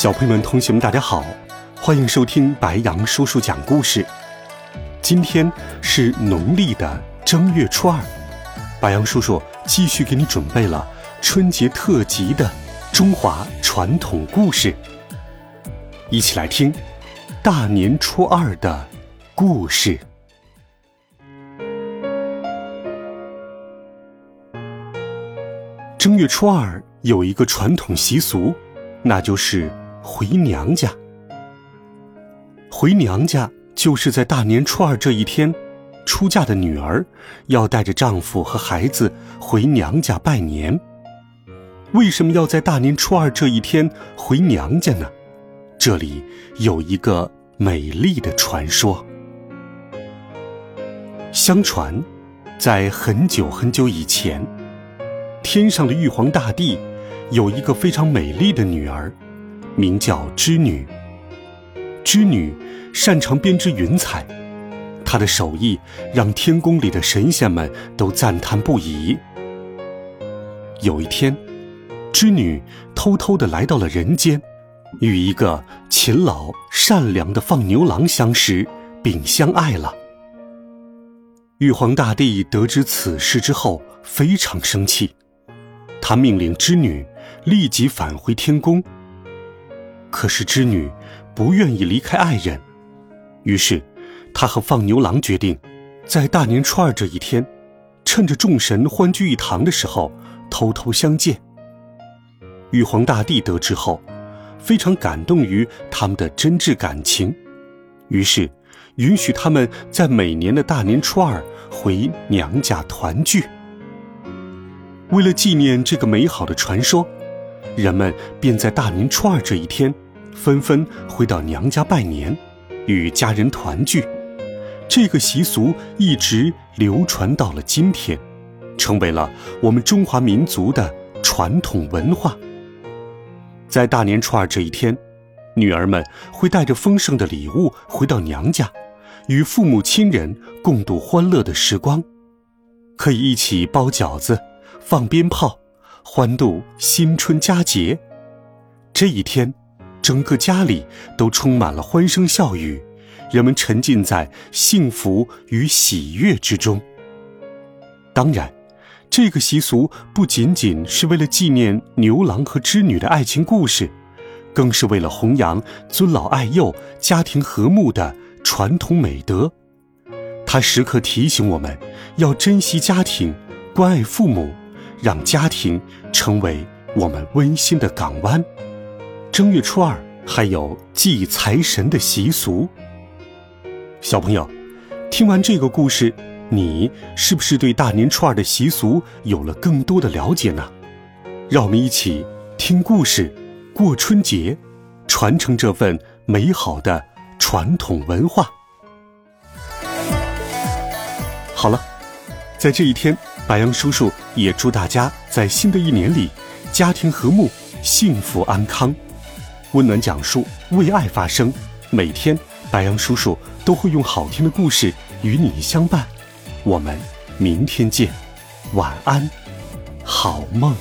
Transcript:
小朋友们、同学们，大家好，欢迎收听白羊叔叔讲故事。今天是农历的正月初二，白羊叔叔继续给你准备了春节特辑的中华传统故事，一起来听大年初二的故事。正月初二有一个传统习俗，那就是。回娘家，回娘家就是在大年初二这一天，出嫁的女儿要带着丈夫和孩子回娘家拜年。为什么要在大年初二这一天回娘家呢？这里有一个美丽的传说。相传，在很久很久以前，天上的玉皇大帝有一个非常美丽的女儿。名叫织女。织女擅长编织云彩，她的手艺让天宫里的神仙们都赞叹不已。有一天，织女偷偷的来到了人间，与一个勤劳善良的放牛郎相识并相爱了。玉皇大帝得知此事之后非常生气，他命令织女立即返回天宫。可是织女不愿意离开爱人，于是她和放牛郎决定，在大年初二这一天，趁着众神欢聚一堂的时候，偷偷相见。玉皇大帝得知后，非常感动于他们的真挚感情，于是允许他们在每年的大年初二回娘家团聚。为了纪念这个美好的传说。人们便在大年初二这一天，纷纷回到娘家拜年，与家人团聚。这个习俗一直流传到了今天，成为了我们中华民族的传统文化。在大年初二这一天，女儿们会带着丰盛的礼物回到娘家，与父母亲人共度欢乐的时光，可以一起包饺子、放鞭炮。欢度新春佳节，这一天，整个家里都充满了欢声笑语，人们沉浸在幸福与喜悦之中。当然，这个习俗不仅仅是为了纪念牛郎和织女的爱情故事，更是为了弘扬尊老爱幼、家庭和睦的传统美德。它时刻提醒我们要珍惜家庭，关爱父母。让家庭成为我们温馨的港湾。正月初二还有祭财神的习俗。小朋友，听完这个故事，你是不是对大年初二的习俗有了更多的了解呢？让我们一起听故事，过春节，传承这份美好的传统文化。好了，在这一天。白羊叔叔也祝大家在新的一年里，家庭和睦，幸福安康。温暖讲述，为爱发声。每天，白羊叔叔都会用好听的故事与你相伴。我们明天见，晚安，好梦。